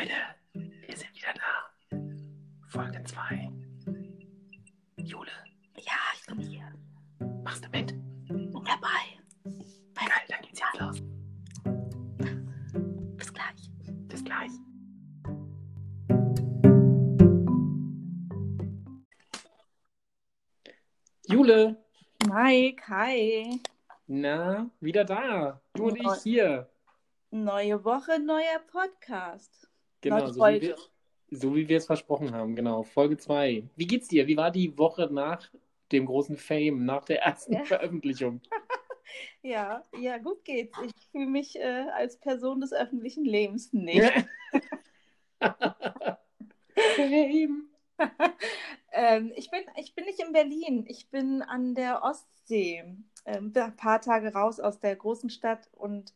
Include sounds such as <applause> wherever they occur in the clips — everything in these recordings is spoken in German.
Leute, wir sind wieder da. Folge 2. Jule, Ja, ich bin hier. machst du mit? Dabei. Geil, dann geht's jetzt los. Bis gleich. Bis gleich. Jule, Mike, hi. na, wieder da. Du und ich hier. Neue Woche, neuer Podcast. Genau, so wie, wir, so wie wir es versprochen haben, genau. Folge 2. Wie geht's dir? Wie war die Woche nach dem großen Fame, nach der ersten Ja. Veröffentlichung? <laughs> Ja, ja, gut geht's. Ich fühle mich äh, als Person des öffentlichen Lebens nicht. <laughs> Ähm, ich, bin, ich bin nicht in Berlin. Ich bin an der Ostsee. Ähm, ein paar Tage raus aus der großen Stadt und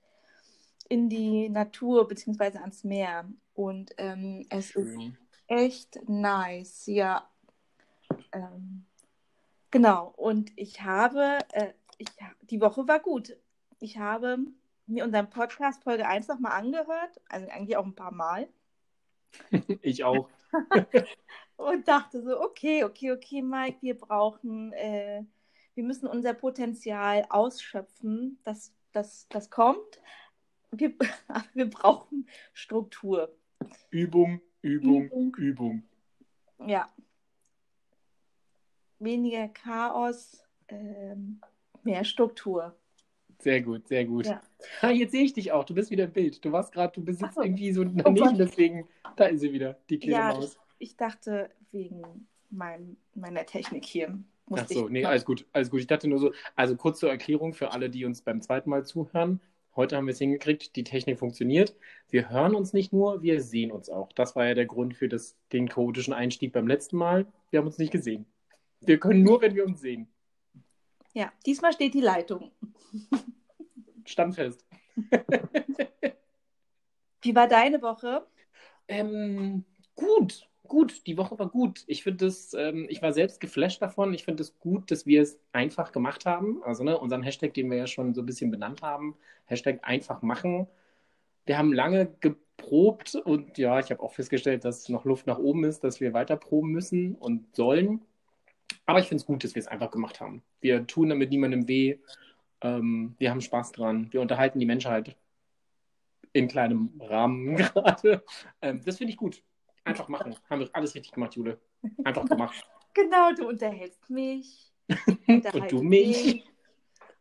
in die Natur beziehungsweise ans Meer. Und ähm, es ist Schön. echt nice, ja. Ähm, genau, und ich habe, äh, ich, die Woche war gut. Ich habe mir unseren Podcast Folge 1 nochmal angehört, also eigentlich auch ein paar Mal, <laughs> Ich auch. <laughs> und dachte so, okay, okay, okay, Mike, wir brauchen, äh, wir müssen unser Potenzial ausschöpfen, das, das, das kommt. Wir, <laughs> wir brauchen Struktur. Übung, Übung, Übung. Übung. Ja. Weniger Chaos, ähm, mehr Struktur. Sehr gut, sehr gut. Ja. Ha, jetzt sehe ich dich auch. Du bist wieder im Bild. Du warst gerade, du jetzt so. irgendwie so Oh daneben, deswegen, da ist sie wieder, die kleine Ja, Maus. Ich dachte, wegen meinem, meiner Technik hier Ach so, nee, alles gut, alles gut. Ich dachte nur so, also kurz zur Erklärung für alle, die uns beim zweiten Mal zuhören. Heute haben wir es hingekriegt, die Technik funktioniert. Wir hören uns nicht nur, wir sehen uns auch. Das war ja der Grund für das, den chaotischen Einstieg beim letzten Mal. Wir haben uns nicht gesehen. Wir können nur, wenn wir uns sehen. Ja, diesmal steht die Leitung. <laughs> Stand fest. <laughs> Wie war deine Woche? Ähm, gut, gut. Die Woche war gut. Ich finde es, ähm, ich war selbst geflasht davon. Ich finde es gut, dass wir es einfach gemacht haben. Also, ne, unseren Hashtag, den wir ja schon so ein bisschen benannt haben, Hashtag einfach machen. Wir haben lange geprobt und ja, ich habe auch festgestellt, dass noch Luft nach oben ist, dass wir weiter proben müssen und sollen. Aber ich finde es gut, dass wir es einfach gemacht haben. Wir tun damit niemandem weh. Ähm, wir haben Spaß dran. Wir unterhalten die Menschheit in kleinem Rahmen <laughs> gerade. Ähm, das finde ich gut. Einfach machen. Haben wir alles richtig gemacht, Jule. Einfach gemacht. <laughs> Genau, du unterhältst mich. <laughs> Und du mich.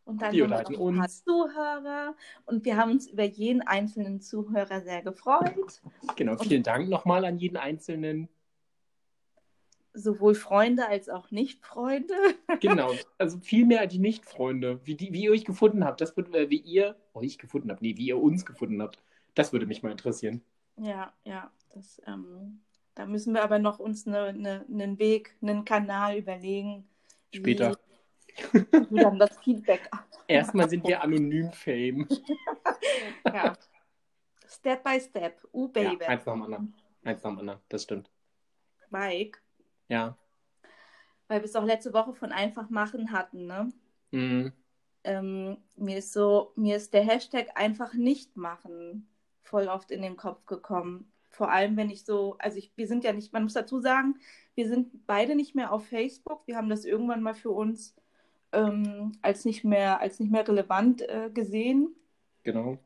Und dann Wir haben wir noch ein paar uns. Zuhörer. Und wir haben uns über jeden einzelnen Zuhörer sehr gefreut. Genau, vielen Dank nochmal an jeden Einzelnen. Sowohl Freunde als auch Nicht-Freunde. <laughs> Genau, also viel mehr die Nicht-Freunde. Wie, die, wie ihr euch gefunden habt, das würde, äh, wie ihr euch gefunden habt, nee, wie ihr uns gefunden habt, das würde mich mal interessieren. Ja, ja. Das, ähm, da müssen wir aber noch uns ne, ne, einen Weg, einen Kanal überlegen. wie- Später. <laughs> Wie dann das Feedback. Erstmal sind wir anonym Fame. <laughs> Ja. Step by step. Uh, Ja, Baby. eins nach dem anderen. Eins nach dem anderen, das stimmt. Mike, Ja. weil wir es auch letzte Woche von einfach machen hatten, ne? Mhm. Ähm, mir ist so, mir ist der Hashtag einfach nicht machen voll oft in den Kopf gekommen. Vor allem, wenn ich so, also ich, wir sind ja nicht, man muss dazu sagen, wir sind beide nicht mehr auf Facebook. Wir haben das irgendwann mal für uns ähm, als nicht mehr, als nicht mehr relevant äh, gesehen. Genau.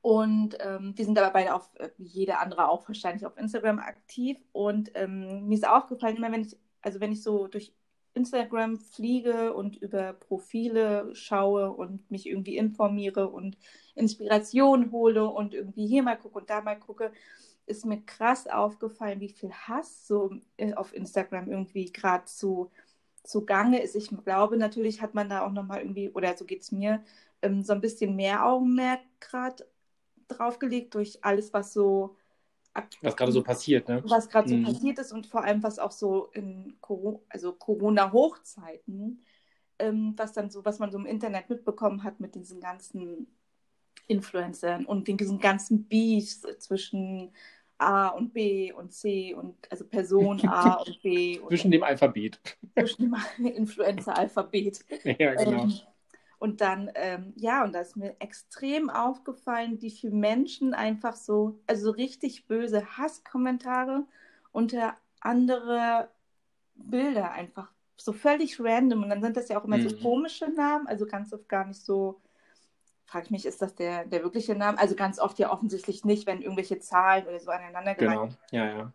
Und ähm, wir sind aber beide auf, äh, wie jeder andere auch wahrscheinlich auf Instagram aktiv. Und ähm, mir ist aufgefallen, immer wenn ich, also wenn ich so durch Instagram fliege und über Profile schaue und mich irgendwie informiere und Inspiration hole und irgendwie hier mal gucke und da mal gucke, ist mir krass aufgefallen, wie viel Hass so äh, auf Instagram irgendwie gerade zu, zu Gange ist. Ich glaube, natürlich hat man da auch nochmal irgendwie, oder so geht es mir, ähm, so ein bisschen mehr Augenmerk gerade draufgelegt durch alles, was so Was gerade so passiert, ne? was gerade so Mhm. passiert ist und vor allem was auch so in Coro also Corona-Hochzeiten, ähm, was dann so, was man so im Internet mitbekommen hat mit diesen ganzen Influencern und den, diesen ganzen Beefs zwischen A und B und C und also Person A <laughs> und B und Zwischen dem Alphabet. zwischen dem <laughs> Influencer-Alphabet. <laughs> Ja, genau. Ähm, Und dann, ähm, ja, und da ist mir extrem aufgefallen, wie viele Menschen einfach so, also so richtig böse Hasskommentare unter andere Bilder einfach so völlig random. Und dann sind das ja auch immer mhm. so komische Namen, also ganz oft gar nicht so, frage ich mich, ist das der, der wirkliche Name? Also ganz oft ja offensichtlich nicht, wenn irgendwelche Zahlen oder so aneinander Genau, ja, ja.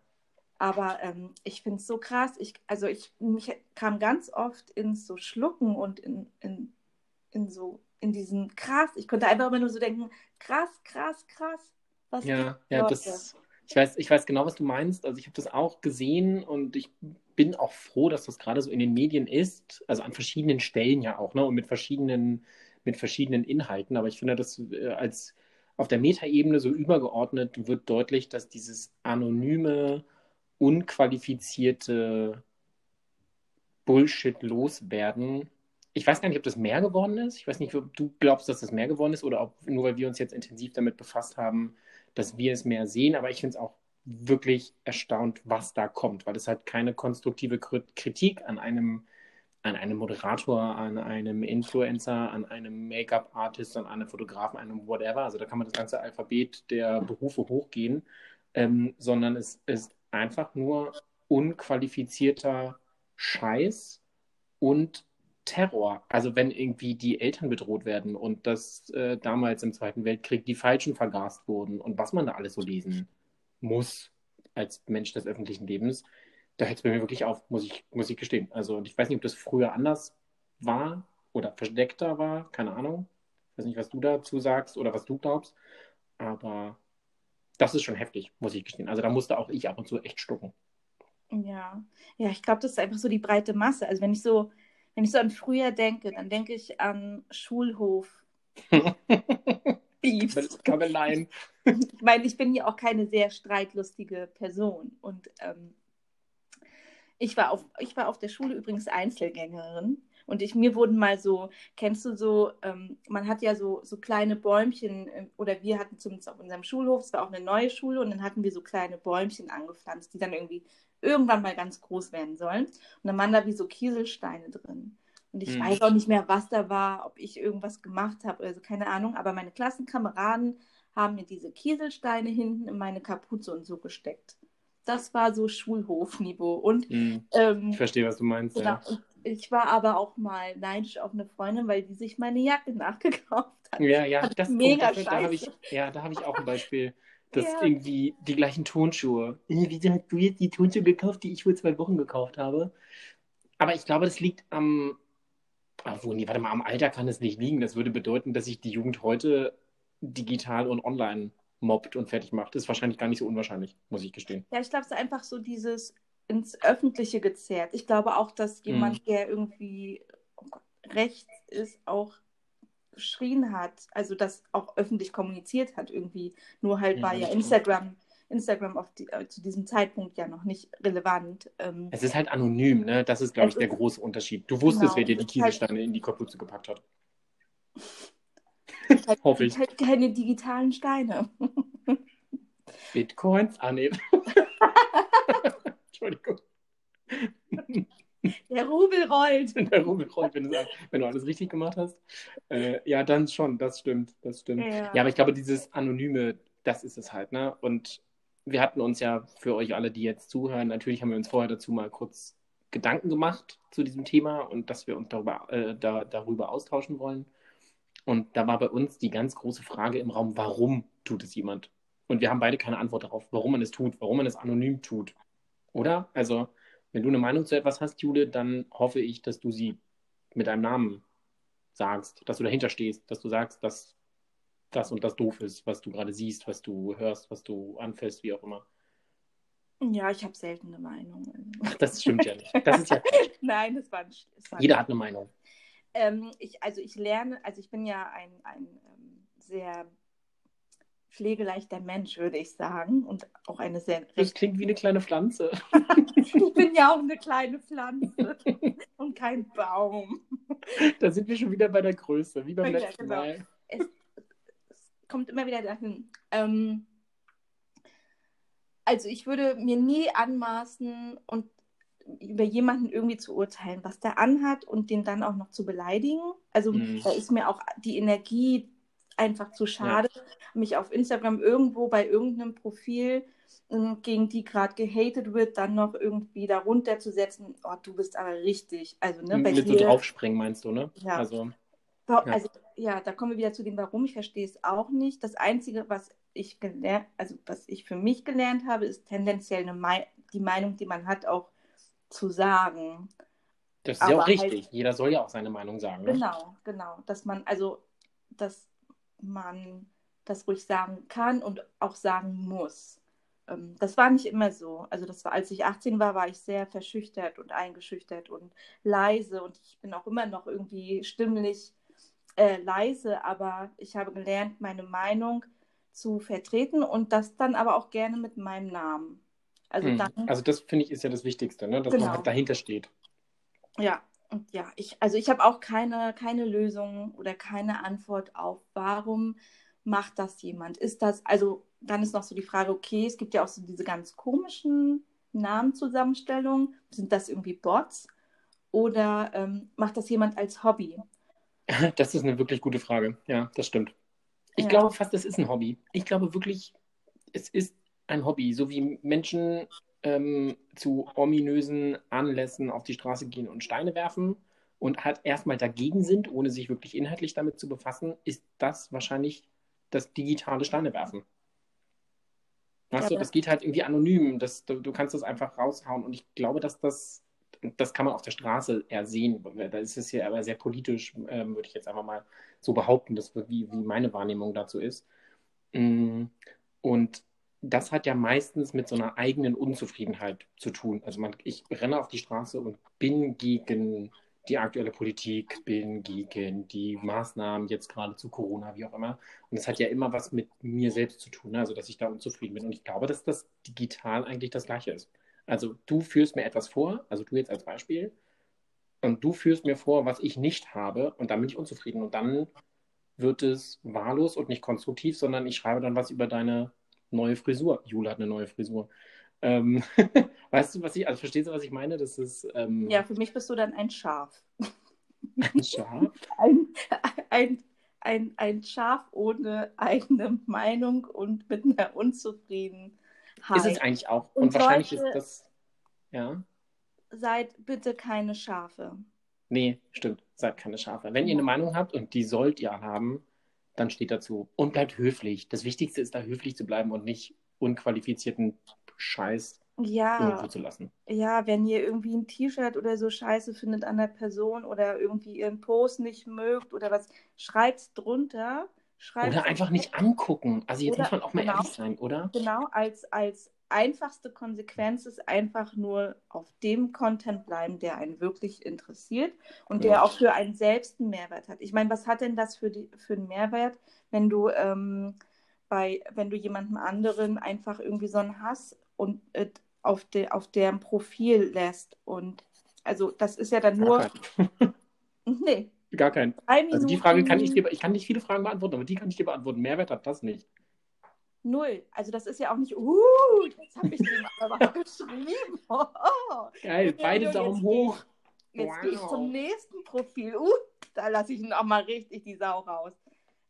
Aber ähm, ich finde es so krass. Ich, also ich mich kam ganz oft ins so Schlucken und in, in, in so in diesen krass. Ich konnte einfach immer nur so denken, krass, krass, krass. Was ja, ja, das. Ich weiß, ich weiß genau, was du meinst. Also ich habe das auch gesehen und ich bin auch froh, dass das gerade so in den Medien ist. Also an verschiedenen Stellen ja auch, ne? Und mit verschiedenen, mit verschiedenen Inhalten. Aber ich finde, dass äh, als auf der Metaebene so übergeordnet wird deutlich, dass dieses anonyme unqualifizierte Bullshit loswerden. Ich weiß gar nicht, ob das mehr geworden ist. Ich weiß nicht, ob du glaubst, dass das mehr geworden ist oder ob nur weil wir uns jetzt intensiv damit befasst haben, dass wir es mehr sehen. Aber ich finde es auch wirklich erstaunt, was da kommt, weil es halt keine konstruktive Kritik an einem, an einem Moderator, an einem Influencer, an einem Make-up-Artist, an einem Fotografen, einem whatever. Also da kann man das ganze Alphabet der Berufe hochgehen, ähm, sondern es ist einfach nur unqualifizierter Scheiß und Terror. Also wenn irgendwie die Eltern bedroht werden und dass äh, damals im Zweiten Weltkrieg die Falschen vergast wurden und was man da alles so lesen muss als Mensch des öffentlichen Lebens, da hört es bei mir wirklich auf, muss ich, muss ich gestehen. Also ich weiß nicht, ob das früher anders war oder versteckter war, keine Ahnung. Ich weiß nicht, was du dazu sagst oder was du glaubst, aber das ist schon heftig, muss ich gestehen. Also da musste auch ich ab und zu echt stucken. Ja, ja, ich glaube, das ist einfach so die breite Masse. Also wenn ich so, wenn ich so an früher denke, dann denke ich an Schulhof. <laughs> Beefs. Kabeleien. ich meine, ich bin ja auch keine sehr streitlustige Person. Und ähm, ich, war auf, ich war auf der Schule übrigens Einzelgängerin. Und ich, mir wurden mal so, kennst du so, ähm, man hat ja so, so kleine Bäumchen, äh, oder wir hatten zumindest auf unserem Schulhof, es war auch eine neue Schule, und dann hatten wir so kleine Bäumchen angepflanzt, die dann irgendwie irgendwann mal ganz groß werden sollen. Und dann waren da wie so Kieselsteine drin. Und ich mhm. weiß auch nicht mehr, was da war, ob ich irgendwas gemacht habe oder so, keine Ahnung. Aber meine Klassenkameraden haben mir diese Kieselsteine hinten in meine Kapuze und so gesteckt. Das war so Schulhofniveau. Und mhm. ähm, ich verstehe, was du meinst. Genau. Ja. Ich war aber auch mal neidisch auf eine Freundin, weil die sich meine Jacke <laughs> nachgekauft hat. Ja, ja, das mega Punkt, da habe ich, ja, da habe ich auch ein Beispiel. Das ja. irgendwie die gleichen Tonschuhe. Wieso hast du jetzt die Tonschuhe gekauft, die ich vor zwei Wochen gekauft habe? Aber ich glaube, das liegt am. Obwohl, nee, warte mal, am Alter kann es nicht liegen. Das würde bedeuten, dass sich die Jugend heute digital und online mobbt und fertig macht. Das ist wahrscheinlich gar nicht so unwahrscheinlich, muss ich gestehen. Ja, ich glaube, es ist einfach so dieses ins Öffentliche gezerrt. Ich glaube auch, dass jemand, mhm. der irgendwie oh Gott, rechts ist, auch geschrien hat, also das auch öffentlich kommuniziert hat irgendwie. Nur halt ja, war ja Instagram, Instagram auf die, äh, zu diesem Zeitpunkt ja noch nicht relevant. Ähm, es ist halt anonym, ne? Das ist, glaube ich, der große Unterschied. Du wusstest, genau, wer dir die Kieselsteine halt... in die Kapuze gepackt hat. <laughs> Halt, Hoffe ich. Halt keine digitalen Steine. Bitcoins? Ah, nee. <laughs> Entschuldigung. <laughs> Der Rubel rollt. <laughs> Der Rubel rollt, wenn du, wenn du alles richtig gemacht hast. Äh, ja, dann schon, das stimmt, das stimmt. Ja. ja, aber ich glaube, dieses Anonyme, das ist es halt, ne? Und wir hatten uns ja für euch alle, die jetzt zuhören, natürlich haben wir uns vorher dazu mal kurz Gedanken gemacht zu diesem Thema und dass wir uns darüber, äh, da, darüber austauschen wollen. Und da war bei uns die ganz große Frage im Raum, warum tut es jemand? Und wir haben beide keine Antwort darauf, warum man es tut, warum man es anonym tut. Oder? Also, wenn du eine Meinung zu etwas hast, Jule, dann hoffe ich, dass du sie mit deinem Namen sagst, dass du dahinter stehst, dass du sagst, dass das und das doof ist, was du gerade siehst, was du hörst, was du anfällst, wie auch immer. Ja, ich habe selten eine Meinung. Ach, das stimmt ja nicht. Das ist ja <laughs> Nein, das war nicht. Das war Jeder nicht. hat eine Meinung. Ähm, ich, also ich lerne, also ich bin ja ein, ein ähm, sehr pflegeleichter Mensch, würde ich sagen. Und auch eine sehr. Das klingt wie eine kleine Pflanze. <laughs> ich bin ja auch eine kleine Pflanze <laughs> und kein Baum. Da sind wir schon wieder bei der Größe, wie beim ja, letzten genau. Mal. Es, es, kommt immer wieder dahin. Ähm, also ich würde mir nie anmaßen und über jemanden irgendwie zu urteilen, was der anhat und den dann auch noch zu beleidigen. Also mhm. da ist mir auch die Energie einfach zu schade, ja. mich auf Instagram irgendwo bei irgendeinem Profil, ähm, gegen die gerade gehatet wird, dann noch irgendwie darunter zu setzen, oh, du bist aber richtig. Also, ne, bei Mit dir, so draufspringen, meinst du, ne? Ja. Also, ja. also, ja, da kommen wir wieder zu dem Warum. Ich verstehe es auch nicht. Das Einzige, was ich gelernt, also was ich für mich gelernt habe, ist tendenziell eine Me die Meinung, die man hat, auch zu sagen. Das ist Aber ja auch richtig. Halt, Jeder soll ja auch seine Meinung sagen. Ne? Genau, genau. Dass man, also, dass man das ruhig sagen kann und auch sagen muss. Ähm, das war nicht immer so. Also das war, als ich 18 war, war ich sehr verschüchtert und eingeschüchtert und leise und ich bin auch immer noch irgendwie stimmlich äh, leise, aber ich habe gelernt, meine Meinung zu vertreten und das dann aber auch gerne mit meinem Namen. Also, hm. dann, also das finde ich ist ja das Wichtigste, ne? dass genau. man halt dahinter steht. Ja, und ja, ich, also ich habe auch keine, keine Lösung oder keine Antwort auf, warum macht das jemand? Ist das, also dann ist noch so die Frage, okay, es gibt ja auch so diese ganz komischen Namenzusammenstellungen. Sind das irgendwie Bots? Oder ähm, macht das jemand als Hobby? <laughs> Das ist eine wirklich gute Frage. Ja, das stimmt. Ich ja. glaube fast, es ist ein Hobby. Ich glaube wirklich, es ist ein Hobby, so wie Menschen ähm, zu ominösen Anlässen auf die Straße gehen und Steine werfen und halt erstmal dagegen sind, ohne sich wirklich inhaltlich damit zu befassen, ist das wahrscheinlich das digitale Steine werfen. Weißt ja, du, das geht halt irgendwie anonym. Das, du, du, kannst das einfach raushauen. Und ich glaube, dass das, das kann man auf der Straße eher sehen. Da ist es hier aber sehr politisch, ähm, würde ich jetzt einfach mal so behaupten, dass, wie, wie meine Wahrnehmung dazu ist. Mm, und das hat ja meistens mit so einer eigenen Unzufriedenheit zu tun. Also man, ich renne auf die Straße und bin gegen die aktuelle Politik, bin gegen die Maßnahmen jetzt gerade zu Corona, wie auch immer. Und das hat ja immer was mit mir selbst zu tun, ne? also dass ich da unzufrieden bin. Und ich glaube, dass das digital eigentlich das Gleiche ist. Also du führst mir etwas vor, also du jetzt als Beispiel, und du führst mir vor, was ich nicht habe, und dann bin ich unzufrieden. Und dann wird es wahllos und nicht konstruktiv, sondern ich schreibe dann was über deine neue Frisur. Jule hat eine neue Frisur. Ähm, <laughs> weißt du, was ich, also verstehst du, was ich meine? Das ist, ähm, ja, für mich bist du dann ein Schaf. <laughs> Ein Schaf? <laughs> ein, ein, ein, ein Schaf ohne eigene Meinung und mit einer Unzufriedenheit. Ist es eigentlich auch. Und, und wahrscheinlich ist das, ja. Seid bitte keine Schafe. Nee, stimmt. Seid keine Schafe. Wenn ihr eine Meinung habt, und die sollt ihr haben, dann steht dazu. Und bleibt höflich. Das Wichtigste ist da höflich zu bleiben und nicht unqualifizierten Scheiß ja, irgendwo zu lassen. Ja, wenn ihr irgendwie ein T-Shirt oder so scheiße findet an der Person oder irgendwie ihren Post nicht mögt oder was, schreibt's drunter. Schreibt's oder einfach nicht angucken. Also jetzt muss man auch mal genau, ehrlich sein, oder? Genau, als, als einfachste Konsequenz ist einfach nur auf dem Content bleiben, der einen wirklich interessiert und der auch für einen selbst einen Mehrwert hat. Ich meine, was hat denn das für, die, für einen Mehrwert, wenn du ähm, bei, wenn du jemandem anderen einfach irgendwie so einen Hass und äh, auf, de, auf deren Profil lässt? Und also das ist ja dann nur. <laughs> nee. Gar kein. Also die Frage kann ich dir, ich kann nicht viele Fragen beantworten, aber die kann ich dir beantworten. Mehrwert hat das nicht. Null. Also das ist ja auch nicht, uh, jetzt habe ich dem aber <laughs> geschrieben. Oh, <laughs> Geil, beide Daumen hoch. Jetzt wow. gehe ich zum nächsten Profil. Uh, da lasse ich noch mal richtig die Sau raus.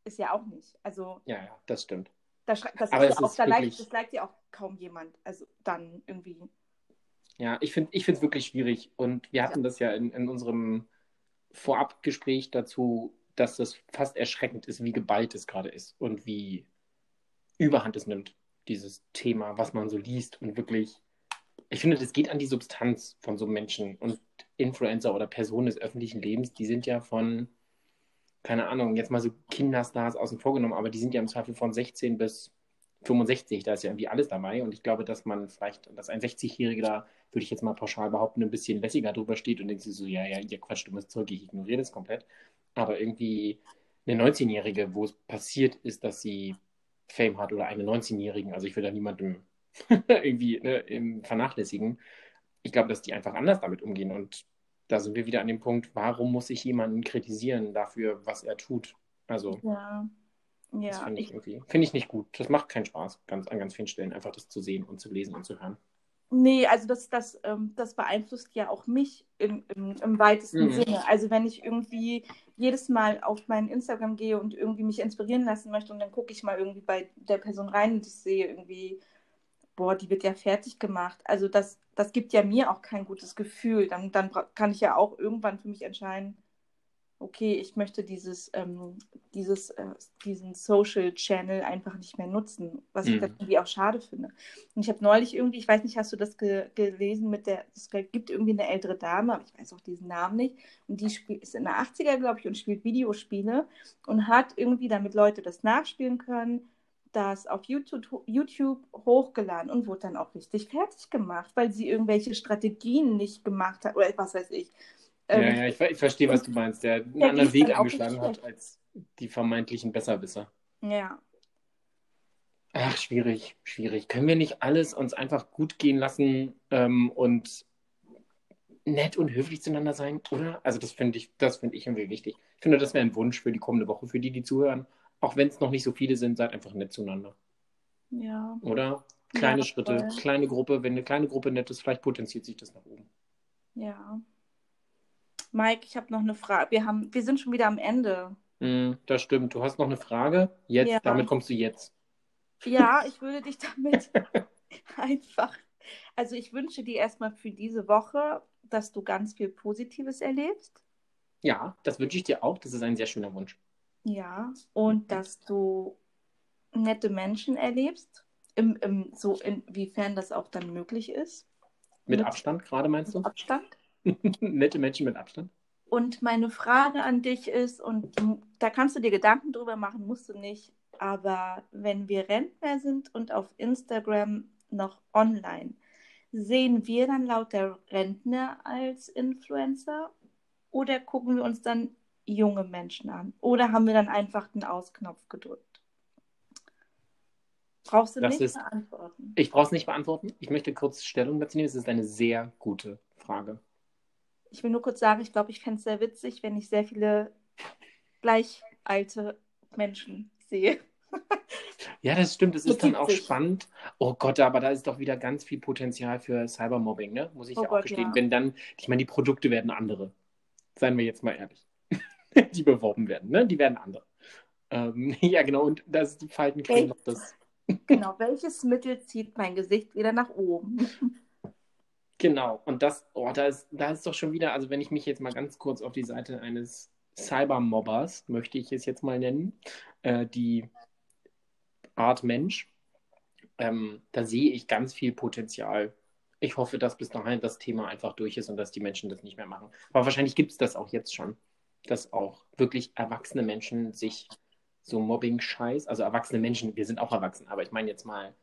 Ist ja auch nicht. Also. Ja, ja, das stimmt. Das, das aber ist ja auch, da wirklich... liked, das liked ja auch kaum jemand. Also dann irgendwie. Ja, ich finde es ich wirklich schwierig. Und wir hatten ja. das ja in, in unserem Vorabgespräch dazu, dass das fast erschreckend ist, wie geballt es gerade ist und wie Überhand es nimmt, dieses Thema, was man so liest und wirklich, ich finde, das geht an die Substanz von so Menschen und Influencer oder Personen des öffentlichen Lebens, die sind ja von, keine Ahnung, jetzt mal so Kinderstars außen vor genommen, aber die sind ja im Zweifel von 16 bis 65, da ist ja irgendwie alles dabei und ich glaube, dass man vielleicht, dass ein 60-Jähriger da, würde ich jetzt mal pauschal behaupten, ein bisschen lässiger drüber steht und denkt sich so, ja, ja, ihr Quatsch, du musst zurück, ich ignoriere das komplett. Aber irgendwie eine 19-Jährige, wo es passiert ist, dass sie Fame hat oder eine 19-Jährigen. Also ich will da niemandem <laughs> irgendwie ne, vernachlässigen. Ich glaube, dass die einfach anders damit umgehen. Und da sind wir wieder an dem Punkt, warum muss ich jemanden kritisieren dafür, was er tut? Also, ja. Ja, finde ich, irgendwie, find ich nicht gut. Das macht keinen Spaß, ganz, an ganz vielen Stellen, einfach das zu sehen und zu lesen und zu hören. Nee, also das, das, ähm, das beeinflusst ja auch mich im, im, im weitesten Mhm. Sinne. Also wenn ich irgendwie jedes Mal auf mein Instagram gehe und irgendwie mich inspirieren lassen möchte und dann gucke ich mal irgendwie bei der Person rein und ich sehe irgendwie, boah, die wird ja fertig gemacht. Also das, das gibt ja mir auch kein gutes Gefühl. Dann, dann kann ich ja auch irgendwann für mich entscheiden, okay, ich möchte dieses, ähm, dieses, äh, diesen Social Channel einfach nicht mehr nutzen, was ich Mhm. dann irgendwie auch schade finde. Und ich habe neulich irgendwie, ich weiß nicht, hast du das ge gelesen mit der, es gibt irgendwie eine ältere Dame, aber ich weiß auch diesen Namen nicht, und die ist in der 80er, glaube ich, und spielt Videospiele und hat irgendwie, damit Leute das nachspielen können, das auf YouTube, YouTube hochgeladen und wurde dann auch richtig fertig gemacht, weil sie irgendwelche Strategien nicht gemacht hat, oder was weiß ich. Ja, Ähm, ja, ich, ver- ich verstehe, was du meinst, der einen Ja, die anderen Weg nicht hat als die vermeintlichen Besserwisser. ja. Ach, schwierig, schwierig. Können wir nicht alles uns einfach gut gehen lassen ähm, und nett und höflich zueinander sein, oder? Also das finde ich, das finde ich irgendwie wichtig. Ich finde, das wäre ein Wunsch für die kommende Woche, für die, die zuhören. Auch wenn es noch nicht so viele sind, seid einfach nett zueinander, Ja. oder? Kleine Ja, Schritte, voll. kleine Gruppe. Wenn eine kleine Gruppe nett ist, vielleicht potenziert sich das nach oben. Ja. Mike, ich habe noch eine Frage. Wir haben, wir sind schon wieder am Ende. Mm, das stimmt. Du hast noch eine Frage? Jetzt, Ja. damit kommst du jetzt. Ja, <laughs> ich würde dich damit <laughs> einfach. Also ich wünsche dir erstmal für diese Woche, dass du ganz viel Positives erlebst. Ja, das wünsche ich dir auch. Das ist ein sehr schöner Wunsch. Ja. Und dass du nette Menschen erlebst. Im, im, so inwiefern das auch dann möglich ist. Mit Mit- Abstand gerade, meinst du? Abstand. <laughs> Nette Menschen mit Abstand? Und meine Frage an dich ist, und da kannst du dir Gedanken drüber machen, musst du nicht, aber wenn wir Rentner sind und auf Instagram noch online, sehen wir dann laut der Rentner als Influencer oder gucken wir uns dann junge Menschen an? Oder haben wir dann einfach den Ausknopf gedrückt? Brauchst du Das nicht ist- beantworten. Ich brauche es nicht beantworten. Ich möchte kurz Stellung dazu nehmen. Es ist eine sehr gute Frage. Ich will nur kurz sagen, ich glaube, ich fände es sehr witzig, wenn ich sehr viele gleich alte Menschen sehe. <laughs> Ja, das stimmt. Es ist dann auch 70. spannend. Oh Gott, aber da ist doch wieder ganz viel Potenzial für Cybermobbing, ne? Muss ich Oh ja auch Gott, gestehen. ja. Wenn dann, ich meine, die Produkte werden andere. Seien wir jetzt mal ehrlich. <laughs> die beworben werden, ne? Die werden andere. Ähm, <laughs> ja, genau. Und das ist die Faltencreme noch das. Genau, welches Mittel zieht mein Gesicht wieder nach oben? Genau. Und das, oh, da ist, da ist doch schon wieder, also wenn ich mich jetzt mal ganz kurz auf die Seite eines Cybermobbers, möchte ich es jetzt mal nennen, äh, die Art Mensch, ähm, da sehe ich ganz viel Potenzial. Ich hoffe, dass bis dahin das Thema einfach durch ist und dass die Menschen das nicht mehr machen. Aber wahrscheinlich gibt es das auch jetzt schon, dass auch wirklich erwachsene Menschen sich so Mobbing-Scheiß, also erwachsene Menschen, wir sind auch erwachsen, aber ich meine jetzt mal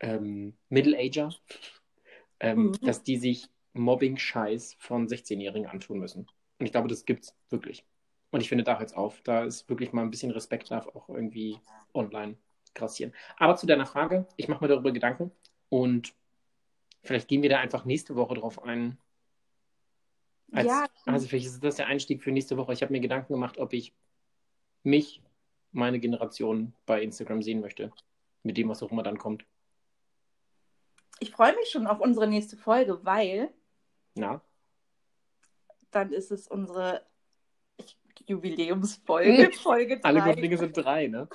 ähm, Middle-Ager, ähm, Mhm. dass die sich Mobbing-Scheiß von 16-Jährigen antun müssen. Und ich glaube, das gibt's wirklich. Und ich finde, da hört's auf. Da ist wirklich mal ein bisschen Respekt darf auch irgendwie online grassieren. Aber zu deiner Frage, ich mache mir darüber Gedanken und vielleicht gehen wir da einfach nächste Woche drauf ein. Als, Ja. Also vielleicht ist das der Einstieg für nächste Woche. Ich habe mir Gedanken gemacht, ob ich mich, meine Generation bei Instagram sehen möchte. Mit dem, was auch immer dann kommt. Ich freue mich schon auf unsere nächste Folge, weil Na? dann ist es unsere Jubiläumsfolge, Folge 3. Alle guten Dinge sind drei, ne?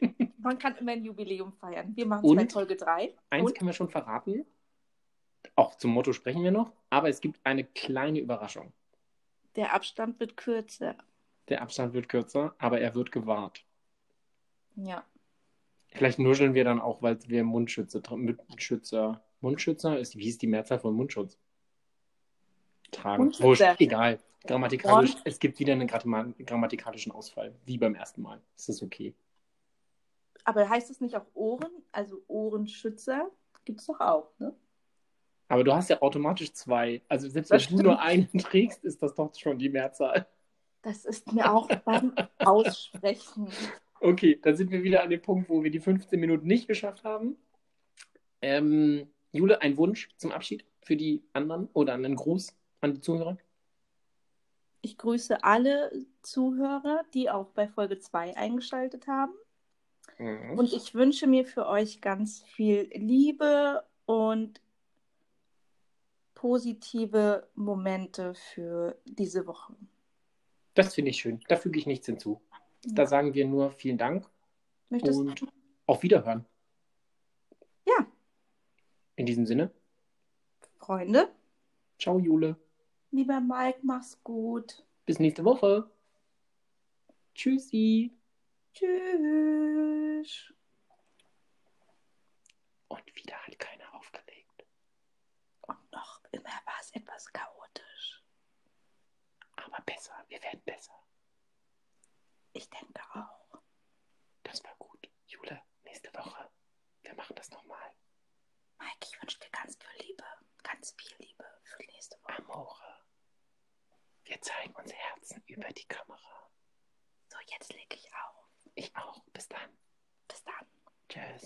<laughs> Man kann immer ein Jubiläum feiern. Wir machen es bei? Folge 3. Eins Und können wir schon verraten. Auch zum Motto sprechen wir noch. Aber es gibt eine kleine Überraschung. der Abstand wird kürzer. Der Abstand wird kürzer, aber er wird gewahrt. Ja. Vielleicht nuscheln wir dann auch, weil wir Mundschütze, Mundschützer, Mundschützer ist, wie ist die Mehrzahl von Mundschutz? Tragen. Wurscht, egal. Grammatikalisch, es gibt wieder einen grammatikalischen Ausfall, wie beim ersten Mal. Das ist okay. Aber heißt es nicht auch Ohren? Also Ohrenschützer gibt es doch auch, ne? Aber du hast ja automatisch zwei. Also selbst Das wenn du nur einen trägst, ist das doch schon die Mehrzahl. Das ist mir auch beim <laughs> Aussprechen. Okay, dann sind wir wieder an dem Punkt, wo wir die 15 Minuten nicht geschafft haben. Ähm, Jule, ein Wunsch zum Abschied für die anderen oder einen Gruß an die Zuhörer? Ich grüße alle Zuhörer, die auch bei Folge 2 eingeschaltet haben. Mhm. Und ich wünsche mir für euch ganz viel Liebe und positive Momente für diese Woche. Das finde ich schön. Da füge ich nichts hinzu. Da sagen wir nur vielen Dank Möchtest und auf Wiederhören. Ja. In diesem Sinne, Freunde, ciao Jule. lieber Mike, mach's gut. Bis nächste Woche. Tschüssi. Tschüss. Und wieder hat keiner aufgelegt. Und noch immer war es etwas chaotisch. Aber besser. Wir werden besser. Ich denke auch. Das war gut. Jule, nächste Woche. Wir machen das nochmal. Mike, ich wünsche dir ganz viel Liebe. Ganz viel Liebe für die nächste Woche. Amore. Wir zeigen unsere Herzen über die Kamera. So, jetzt lege ich auf. Ich auch. Bis dann. Bis dann. Tschüss.